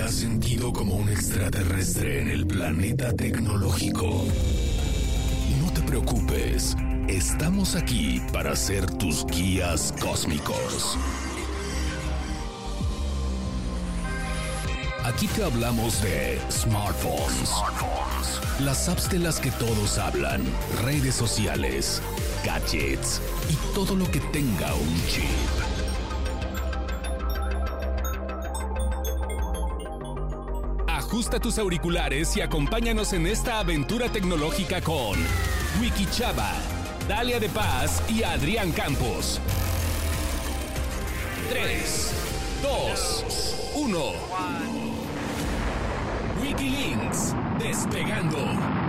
te has sentido como un extraterrestre en el planeta tecnológico? No te preocupes, estamos aquí para ser tus guías cósmicos. Aquí te hablamos de smartphones, las apps de las que todos hablan, redes sociales, gadgets y todo lo que tenga un chip. Ajusta tus auriculares y acompáñanos en esta aventura tecnológica con Wiki Chava, Dalia de Paz y Adrián Campos. 3, 2, 1. Wikilinks, despegando.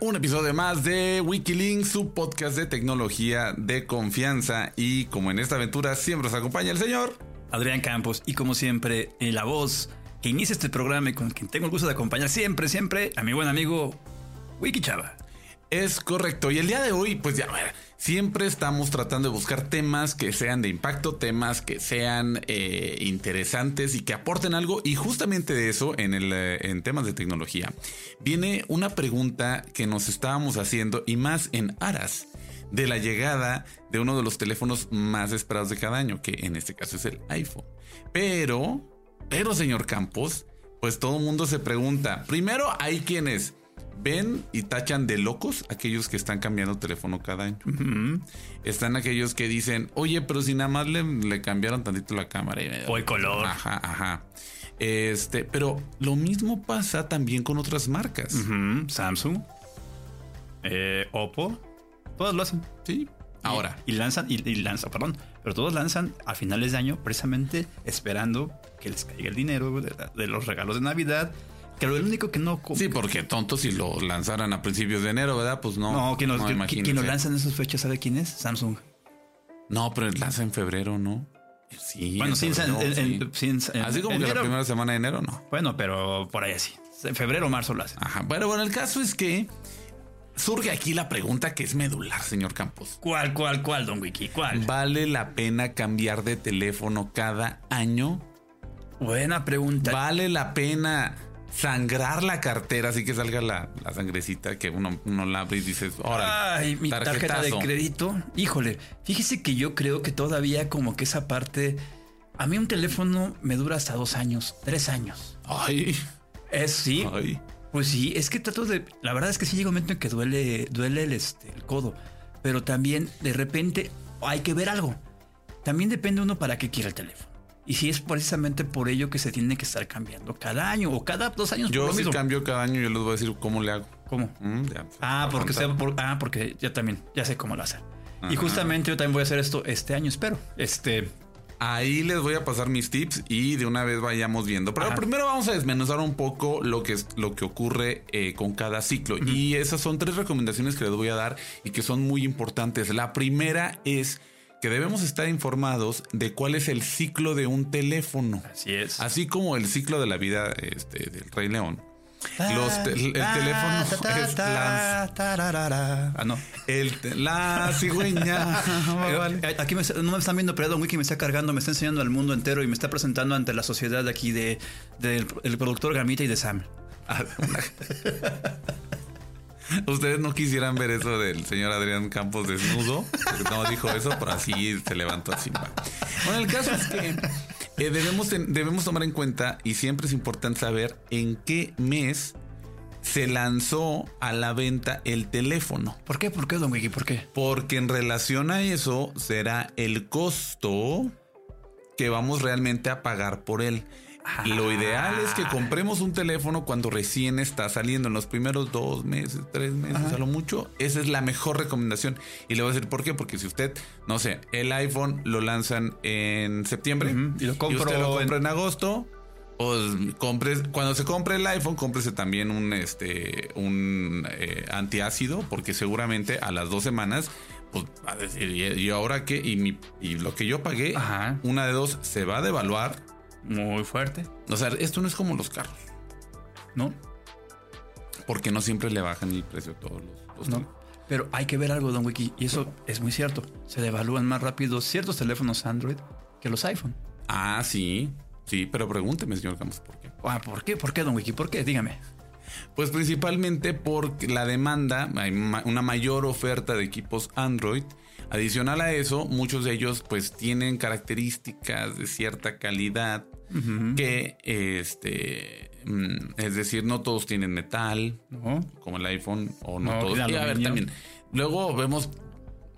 Un episodio más de Wikilinks, su podcast de tecnología de confianza. Y como en esta aventura siempre nos acompaña el señor Adrián Campos. Y como siempre, la voz que inicia este programa y con quien tengo el gusto de acompañar siempre, siempre a mi buen amigo Wiki Chava. Es correcto. Y el día de hoy, pues ya, siempre estamos tratando de buscar temas que sean de impacto, temas que sean eh, interesantes y que aporten algo. Y justamente de eso, en, el, eh, en temas de tecnología, viene una pregunta que nos estábamos haciendo y más en aras de la llegada de uno de los teléfonos más esperados de cada año, que en este caso es el iPhone. Pero, pero señor Campos, pues todo el mundo se pregunta, primero hay quienes ven y tachan de locos aquellos que están cambiando teléfono cada año. Están aquellos que dicen, oye, pero si nada más le, le cambiaron tantito la cámara. y- O el color. Ajá, ajá. Este, pero lo mismo pasa también con otras marcas. Samsung, eh, Oppo, todos lo hacen. Sí. Ahora, Y, y lanzan, y, y lanzan, perdón, pero todos lanzan a finales de año precisamente esperando que les caiga el dinero de, de los regalos de Navidad. Que lo único que no... sí, porque tontos si lo lanzaran a principios de enero, ¿verdad? Pues no. No, quien lo, imagínese. quien lo lanza en esas fechas, ¿sabe quién es? Samsung. No, pero lanza en febrero, ¿no? Sí. Bueno, en- febrero, en- sí. en- sí, en- Así como que la primera semana de enero, no. Bueno, pero por ahí así. En febrero o marzo lo hacen. Ajá. Bueno, bueno, el caso es que surge aquí la pregunta que es medular, señor Campos. ¿Cuál, cuál, cuál, don Wiki? ¿Cuál? ¿Vale la pena cambiar de teléfono cada año? Buena pregunta. ¿Vale la pena sangrar la cartera así que salga la, la sangrecita que uno, uno la abre y dices, ahora, Ay, mi tarjeta de crédito. Híjole, fíjese que yo creo que todavía como que esa parte... A mí un teléfono me dura hasta dos años, tres años. Ay, Es sí. ay. Pues sí, es que trato de... La verdad es que sí llega un momento en que duele, duele el, este, el codo. Pero también de repente hay que ver algo. También depende uno para qué quiere el teléfono. Y si es precisamente por ello que se tiene que estar cambiando cada año o cada dos años. Yo si cambio cada año, yo les voy a decir cómo le hago. ¿Cómo? Mm, ya, Ah, por porque, por- ah, porque yo también, ya sé cómo lo hacer. Ajá. Y justamente yo también voy a hacer esto este año, espero. Este, Ahí les voy a pasar mis tips y de una vez vayamos viendo. Pero Ajá. primero vamos a desmenuzar un poco lo que es lo que ocurre eh, con cada ciclo. Y esas son tres recomendaciones que les voy a dar y que son muy importantes. La primera es que debemos estar informados de cuál es el ciclo de un teléfono. así es. Así como el ciclo de la vida este, del Rey León. Los te- el teléfono es Ah, no. el la cigüeña. Eh, eh, Aquí me no me están viendo, pero Don Wiki me está cargando, me está enseñando al mundo entero y me está presentando ante la sociedad de aquí de, del el productor Gamita y de Sam. Ustedes no quisieran ver eso del señor Adrián Campos desnudo. porque No dijo eso, pero así se levantó así. Bueno, el caso es que eh, debemos, debemos tomar en cuenta y siempre es importante saber en qué mes se lanzó a la venta el teléfono. ¿Por qué? ¿Por qué, Don Wiki? ¿Por qué? Porque en relación a eso será el costo que vamos realmente a pagar por él. Lo ideal es que compremos un teléfono cuando recién está saliendo, en los primeros dos meses, tres meses, a lo mucho. Esa es la mejor recomendación. Y le voy a decir por qué. Porque si usted, no sé, el iPhone lo lanzan en septiembre Ujú, y lo compro usted lo en- compra en, agosto, pues compre, cuando se compre el iPhone, cómprese también un, este, un eh, antiácido, porque seguramente a las dos semanas, pues va a decir, ¿y, y ahora qué? Y, mi, y lo que yo pagué, Ajá. una de dos, se va a devaluar. Muy fuerte, O sea, esto no es como los carros. ¿no? Porque no siempre le bajan el precio a todos los, los No. Pero hay que ver algo, Don Wiki, y eso es muy cierto. Se devalúan más rápido ciertos teléfonos Android que los iPhone. Ah, sí. Sí, pero pregúnteme, señor Campos, ¿por qué? Ah, ¿por qué? ¿Por qué, Don Wiki? ¿Por qué? Dígame. Pues principalmente por la demanda, hay una mayor oferta de equipos Android. Adicional a eso, muchos de ellos pues tienen características de cierta calidad que, este, mm, es decir, no todos tienen metal, como el iPhone, o no, No, todos. Y a ver, aluminio. también, luego vemos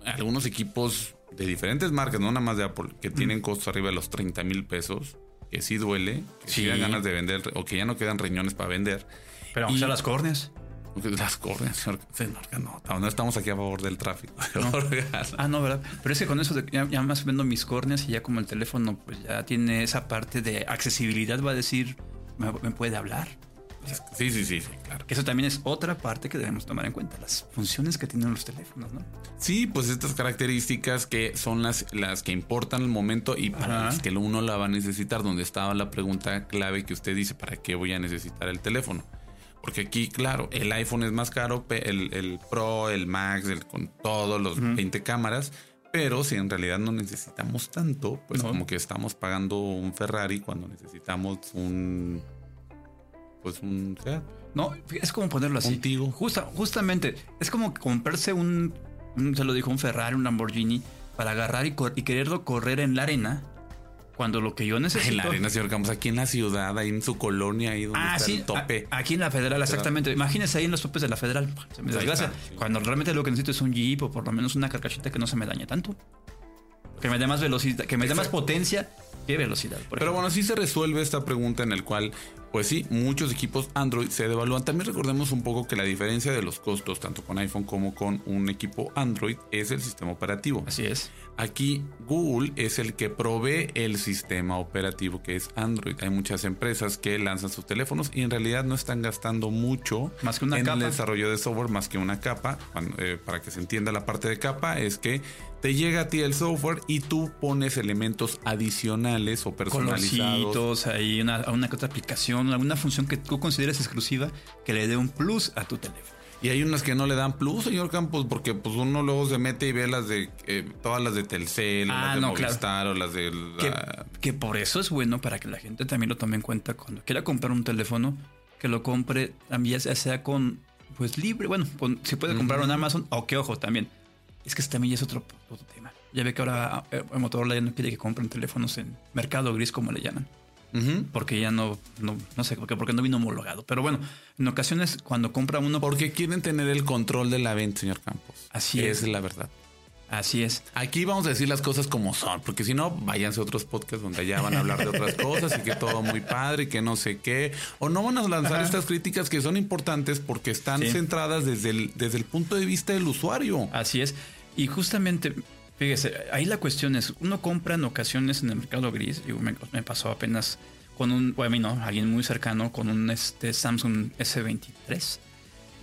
algunos equipos de diferentes marcas, no nada más de Apple, que tienen costos arriba de los 30 mil pesos, que sí duele, que sí Sí. dan ganas de vender, o que ya no quedan riñones para vender. Pero Y- las córneas. Las córneas, señor. no, no estamos aquí a favor del tráfico. Ah, no, ¿verdad? Pero es que con eso de- ya, ya más vendo mis córneas y ya como el teléfono pues ya tiene esa parte de accesibilidad, va a decir, me, me puede hablar. sí, sí, sí, sí, claro. Eso también es otra parte que debemos tomar en cuenta, las funciones que tienen los teléfonos, ¿no? Sí, pues estas características que son las, las que importan el momento y para las que uno la va a necesitar, donde estaba la pregunta clave que usted dice, ¿para qué voy a necesitar el teléfono? Porque aquí, claro, el iPhone es más caro, el, el Pro, el Max, el, con todos los 20 cámaras, pero si en realidad no necesitamos tanto, pues No. como que estamos pagando un Ferrari cuando necesitamos un... Pues un Seat. No, es como ponerlo así. Un Tigo. Justa, justamente, es como comprarse un, un- se lo dijo, un Ferrari, un Lamborghini, para agarrar y, cor- y quererlo correr en la arena, cuando lo que yo necesito... En la arena, señor Campos, aquí en la ciudad, ahí en su colonia, ahí donde Ah, está sí, el tope. a- aquí en la Federal, exactamente. Imagínese ahí en los topes de la Federal. Se me desgracia. sí. Cuando realmente lo que necesito es un Jeep o por lo menos una carcachita que no se me dañe tanto. Que me dé más velocidad, que me dé más potencia que velocidad. por Pero bueno, sí se resuelve esta pregunta en el cual, pues sí, muchos equipos Android se devalúan. También recordemos un poco que la diferencia de los costos, tanto con iPhone como con un equipo Android, es el sistema operativo. Así es. Aquí Google es el que provee el sistema operativo que es Android. Hay muchas empresas que lanzan sus teléfonos y en realidad no están gastando mucho Más que una en capa. el desarrollo de software más que una capa. Eh, para que se entienda la parte de capa es que te llega a ti el software y tú pones elementos adicionales o personalizados. Colorcitos, ahí una, una otra aplicación, alguna función que tú consideres exclusiva que le dé un plus a tu teléfono. Y hay unas que no le dan plus, señor Campos, porque pues uno luego se mete y ve las de eh, todas las de Telcel, Ah, las de no, claro. Movistar o las de Que, la- que por eso es bueno para que la gente también lo tome en cuenta cuando quiera comprar un teléfono, que lo compre también ya sea con, pues libre, bueno, con- si puede comprarlo en Amazon, o que ojo también, es que también es otro, otro tema. Ya ve que ahora eh, Motorola ya no quiere que compren teléfonos en mercado gris, como le llaman, Porque ya no, no, no sé, porque, porque no vino homologado. Pero bueno, en ocasiones cuando compra uno, Porque quieren tener el control de la venta, señor Campos. Así Esa es. es la verdad. así es. Aquí vamos a decir las cosas como son, porque si no, váyanse a otros podcasts donde ya van a hablar de otras cosas y que todo muy padre y que no sé qué. O no van a lanzar Ajá. estas críticas que son importantes porque están Sí. centradas desde el, desde el punto de vista del usuario. Así es. Y justamente, fíjese, ahí la cuestión es, uno compra en ocasiones en el mercado gris, digo, me, me pasó apenas con un, bueno, a mí no, alguien muy cercano, con un este, Samsung S23.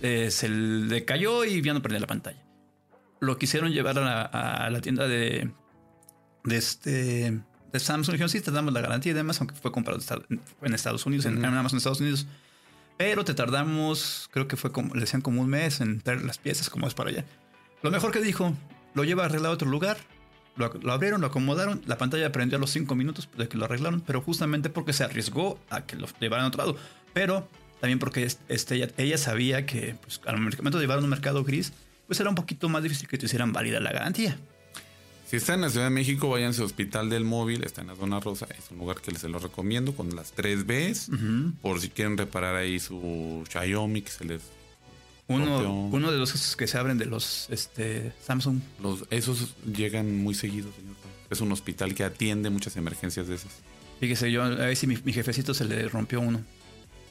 Eh, se le cayó y ya no perdía la pantalla. Lo quisieron llevar a la, a la tienda de, de este de Samsung. Dijeron, sí, te damos la garantía y demás, aunque fue comprado en Estados- Unidos, en, Ujú. en Amazon Estados Unidos. Pero te tardamos, creo que fue como, le decían como un mes en traer las piezas, como es para allá. Lo mejor que dijo, lo lleva arreglado a otro lugar. Lo, lo abrieron, lo acomodaron. La pantalla prendió a los cinco minutos de que lo arreglaron, pero justamente porque se arriesgó a que lo llevaran a otro lado. Pero también porque es- este, ella, ella sabía que pues, al momento de llevar a un mercado gris, pues era un poquito más difícil que te hicieran válida la garantía. Si está en la Ciudad de México, váyanse a Hospital del Móvil, está en la zona rosa, es un lugar que les se lo recomiendo con las tres Bs, por si quieren reparar ahí su Xiaomi, que se les... Uno, uno de los que se abren de los este, Samsung. Los, esos llegan muy seguidos, señor. Es un hospital que atiende muchas emergencias de esas. Fíjese, yo a ver si mi, mi jefecito se le rompió uno.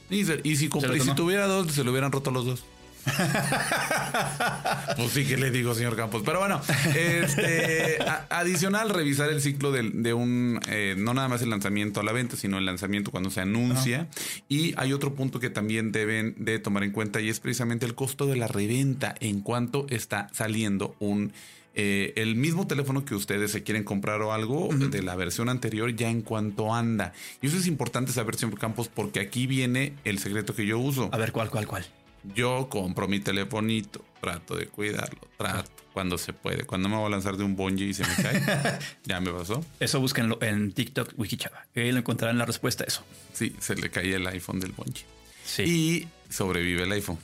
Y, se- y si, y si tuviera dos, se lo hubieran roto los dos. pues sí que le digo, señor Campos. Pero bueno, este, a- adicional, revisar el ciclo de, un, eh, no nada más el lanzamiento a la venta, sino el lanzamiento cuando se anuncia. Y hay otro punto que también deben de tomar en cuenta y es precisamente el costo de la reventa en cuanto está saliendo un... eh, el mismo teléfono que ustedes se quieren comprar o algo de la versión anterior ya en cuanto anda. Y eso es importante saber, señor Campos, porque aquí viene el secreto que yo uso. A ver, ¿cuál, cuál, cuál? Yo compro mi telefonito, trato de cuidarlo, trato cuando se puede. Cuando me voy a lanzar de un bungee y se me cae, ya me pasó. Eso búsquenlo en TikTok Wikichava. Ahí lo encontrarán la respuesta a eso. Sí, se le caía el iPhone del bungee. Sí. Y sobrevive el iPhone.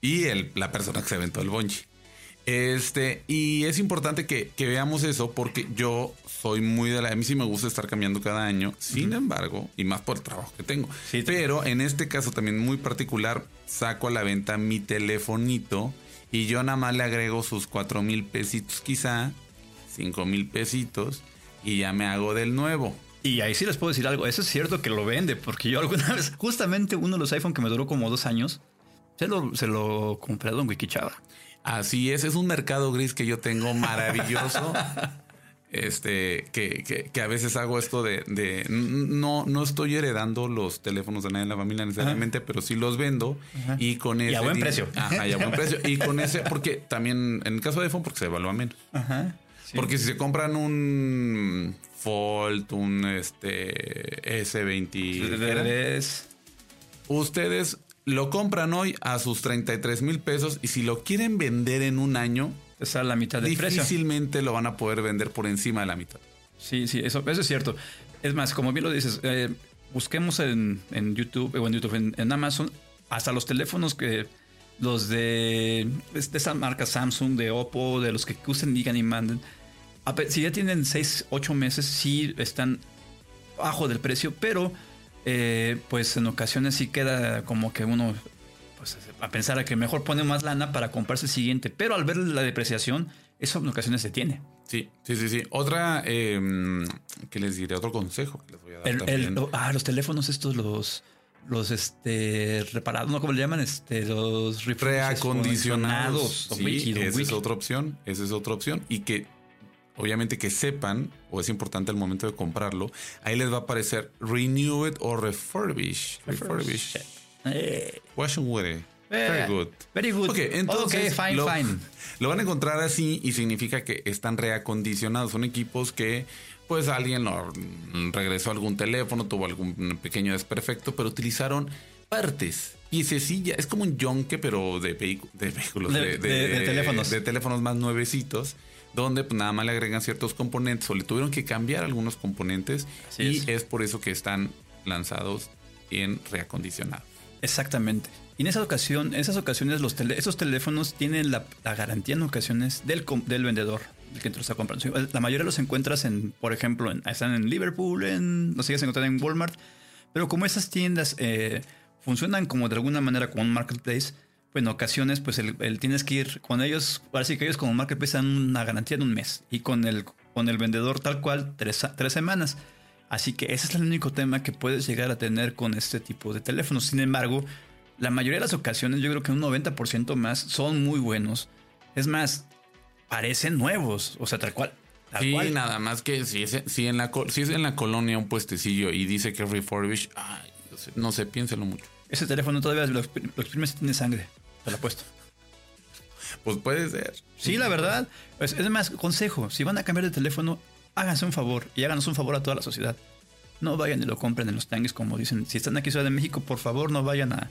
Y el, la persona que se aventó el bungee. Este, y es importante que, que veamos eso porque yo soy muy de la. A mí sí me gusta estar cambiando cada año. Sin embargo, y más por el trabajo que tengo. Sí, Pero en este caso también muy particular, saco a la venta mi telefonito y yo nada más le agrego sus cuatro mil pesitos, quizá cinco mil pesitos, y ya me hago del nuevo. Y ahí sí les puedo decir algo. Eso es cierto que lo vende, porque yo alguna vez, justamente uno de los iPhone que me duró como dos años, se lo, se lo compré a Don Wikichava. Así es, es un mercado gris que yo tengo maravilloso. Este, que, que, que a veces hago esto de, de no, no estoy heredando los teléfonos de nadie en la familia necesariamente, pero sí los vendo y con ese a buen precio. Ajá, y a buen precio. Y con ese, porque también en el caso de iPhone, porque se evalúa menos. Ajá. Porque si se compran un Fold, un este S20, Es- ustedes lo compran hoy a sus 33 mil pesos y si lo quieren vender en un año, es a la mitad del precio. difícilmente lo van a poder vender por encima de la mitad. Sí, sí, eso, eso es cierto. Es más, como bien lo dices, eh, busquemos en, en YouTube o en YouTube, en, en Amazon, hasta los teléfonos que los de, de esa marca Samsung, de Oppo, de los que usen, digan y manden. Si ya tienen 6, 8 meses, sí están bajo del precio, pero eh, pues en ocasiones sí queda como que uno pues, a pensar a que mejor pone más lana para comprarse el siguiente, pero al ver la depreciación, eso en ocasiones se tiene. Sí, sí, sí, sí. Otra, eh, ¿qué les diré? Otro consejo que les voy a dar El- el- ah, los teléfonos estos, los, los este, reparados, ¿no? ¿Cómo le llaman? Este, los reacondicionados. Sí, esa es otra opción. Esa es otra opción. Y que obviamente que sepan, o es importante al momento de comprarlo, ahí les va a aparecer renew it o refurbish. Refurbish. Eh, Wash and wear. Eh, Very good. very good. Ok, entonces Ok, fine, lo, fine. lo van a encontrar así y significa que están reacondicionados. Son equipos que, pues, alguien lo mm, regresó algún teléfono, tuvo algún pequeño desperfecto, pero utilizaron partes. Piececilla, es como un yonke, pero de, de vehículos, De- de- de teléfonos. de teléfonos más nuevecitos, donde pues, nada más le agregan ciertos componentes o le tuvieron que cambiar algunos componentes Así y es. es por eso que están lanzados en reacondicionado. Exactamente. Y en esa ocasión, en esas ocasiones, los tele- esos teléfonos tienen la, la garantía en ocasiones del, vendedor, que te lo está comprando. La mayoría los encuentras en, por ejemplo, en, están en Liverpool, en, los sigues encontrando en Walmart. Pero como esas tiendas eh, funcionan como de alguna manera como un marketplace, en ocasiones, pues el, el tienes que ir con ellos, sí que ellos como marketplace dan una garantía de un mes y con el, con el vendedor tal cual tres, tres semanas. Así que ese es el único tema que puedes llegar a tener con este tipo de teléfonos. Sin embargo, la mayoría de las ocasiones, yo creo que un 90% más son muy buenos. Es más, parecen nuevos. O sea, tal cual. Tal Sí, cual. nada más que si es, si, en la, si es en la colonia un puestecillo y dice que es refurbish, ay, no sé, no sé, piénselo mucho. Ese teléfono todavía lo exprimes y tiene sangre. Te lo apuesto. Pues puede ser. Sí, la verdad. Es, es más, consejo. Si van a cambiar de teléfono, háganse un favor y háganos un favor a toda la sociedad. No vayan y lo compren en los tanques como dicen. Si están aquí en Ciudad de México, por favor, no vayan a,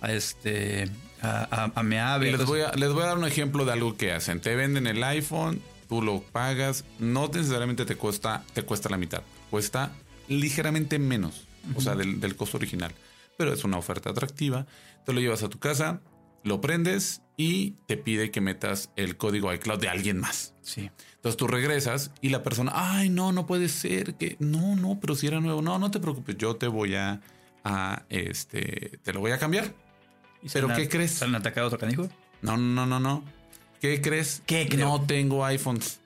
a este a, a, a Meave. Les voy, a, les voy a dar un ejemplo de algo que hacen. Te venden el iPhone, tú lo pagas, no necesariamente te cuesta, te cuesta la mitad, cuesta ligeramente menos, o sea, del, del costo original. Pero es una oferta atractiva. Te lo llevas a tu casa, lo prendes y te pide que metas el código iCloud de alguien más. Sí. Entonces tú regresas y la persona, ay, no, no puede ser, que no, no, pero si era nuevo, no, no te preocupes, yo te voy a, a este, te lo voy a cambiar. ¿Y ¿Pero qué crees? ¿Salen a atacar a otro canijo? No, no, no, no. ¿Qué crees? ¿Qué creo? No tengo iPhones.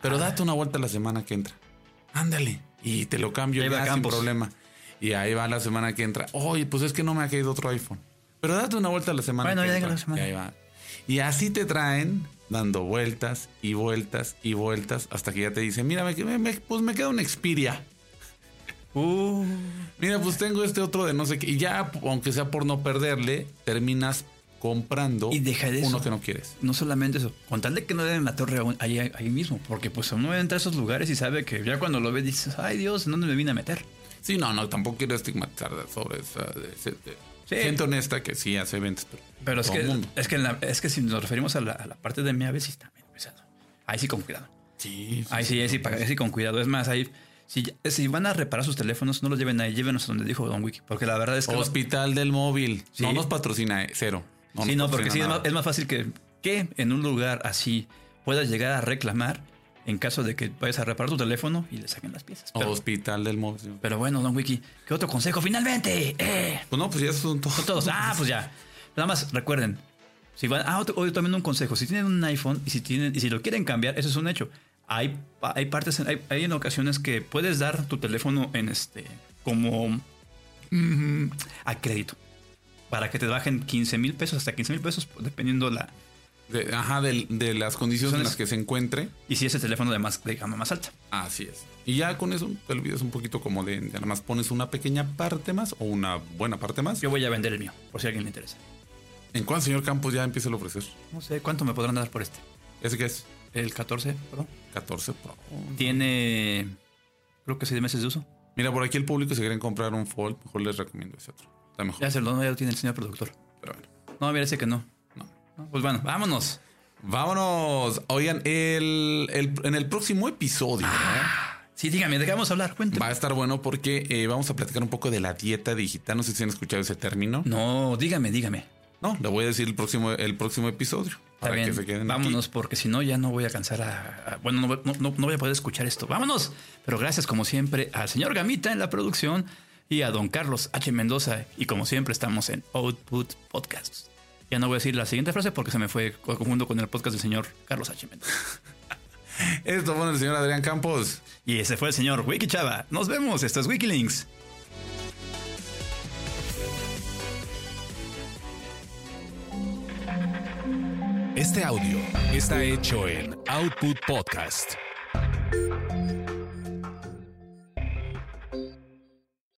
Pero Ah. date una vuelta la semana que entra. Ándale. Y te lo cambio ya sin problema. Y ahí va la semana que entra. Oye, pues es que no me ha caído otro iPhone. Pero date una vuelta la semana Bueno, ya la semana. Y ahí va. Y así te traen dando vueltas y vueltas y vueltas hasta que ya te dicen, mira, me, me- pues me queda un Xperia. Uh, Mira, pues tengo este otro de no sé qué. Y ya, aunque sea por no perderle, terminas comprando Y deja de uno eso. que no quieres. no solamente eso, con tal de que no den la torre ahí, ahí mismo, porque pues uno entra a esos lugares y sabe que ya cuando lo ve dices, ay Dios, ¿en dónde me vine a meter? Sí, no, no, tampoco quiero estigmatizar sobre esa- de de- Sí. Gente honesta que sí hace ventas, pero, Pero es que, mundo. es, que en la- es que si nos referimos a la, a la parte de MIAVE, sí está medio pesado. Ahí sí con cuidado. Sí, sí, Ahí sí, ahí sí, ahí sí con cuidado. Es más, ahí, si, si van a reparar sus teléfonos, no los lleven ahí, llévenos a donde dijo Don Wiki. Porque la verdad es que... Hospital del móvil. Sí. No nos patrocina, eh, cero. sí, nos no, porque sí, es más, es más fácil que, que en un lugar así puedas llegar a reclamar en caso de que vayas a reparar tu teléfono y le saquen las piezas. Pero, Hospital del móvil. pero bueno, Don Wiki, ¿qué otro consejo? ¡Finalmente! ¡Eh! Pues no, pues ya son todos. Son todos. Ah, pues ya. Nada más recuerden. Si van, ah, otro, también un consejo. Si tienen un iPhone y si tienen y si lo quieren cambiar, eso es un hecho. Hay, hay partes, hay, hay en ocasiones que puedes dar tu teléfono en este como mm, a crédito para que te bajen 15 mil pesos hasta 15 mil pesos dependiendo la De- ajá, del- de, las condiciones en las que se encuentre. y si es el teléfono de más de gama más alta. Así es. Y ya con eso te olvidas un poquito como de, de nada más pones una pequeña parte más o una buena parte más. Yo voy a vender el mío por si a alguien le interesa. ¿En cuál señor Campos ya empieza a ofrecer? No sé cuánto me podrán dar por este. ¿Ese que es? El 14, Pro. 14 Pro. Tiene creo que 6 meses de uso. Mira, por aquí el público si quieren comprar un Fold, mejor les recomiendo ese otro. Está mejor. Ya se lo, ya lo tiene el señor productor. Pero bueno. No, mira ese que no. Pues bueno, vámonos. Vámonos. Oigan, el, el- en el próximo episodio Sí, dígame, ¿de qué vamos a hablar? Cuénteme. va a estar bueno porque eh, vamos a platicar un poco de la dieta digital. No sé si han escuchado ese término. No, dígame, dígame. No, le voy a decir el próximo, el próximo episodio. Está para bien, que se queden vámonos aquí. porque si no ya no voy a alcanzar a... a- bueno, no- no voy a poder escuchar esto. Vámonos. Pero gracias como siempre al señor Gamita en la producción y a don Carlos H. Mendoza. Y como siempre estamos en Output Podcasts. Ya no voy a decir la siguiente frase porque se me fue confundo con el podcast del señor Carlos H. Mendoza. Esto fue el señor Adrián Campos. Y ese fue el señor Wiki Chava. Nos vemos. Esto es Wikilinks. Este audio está hecho en Output Podcast.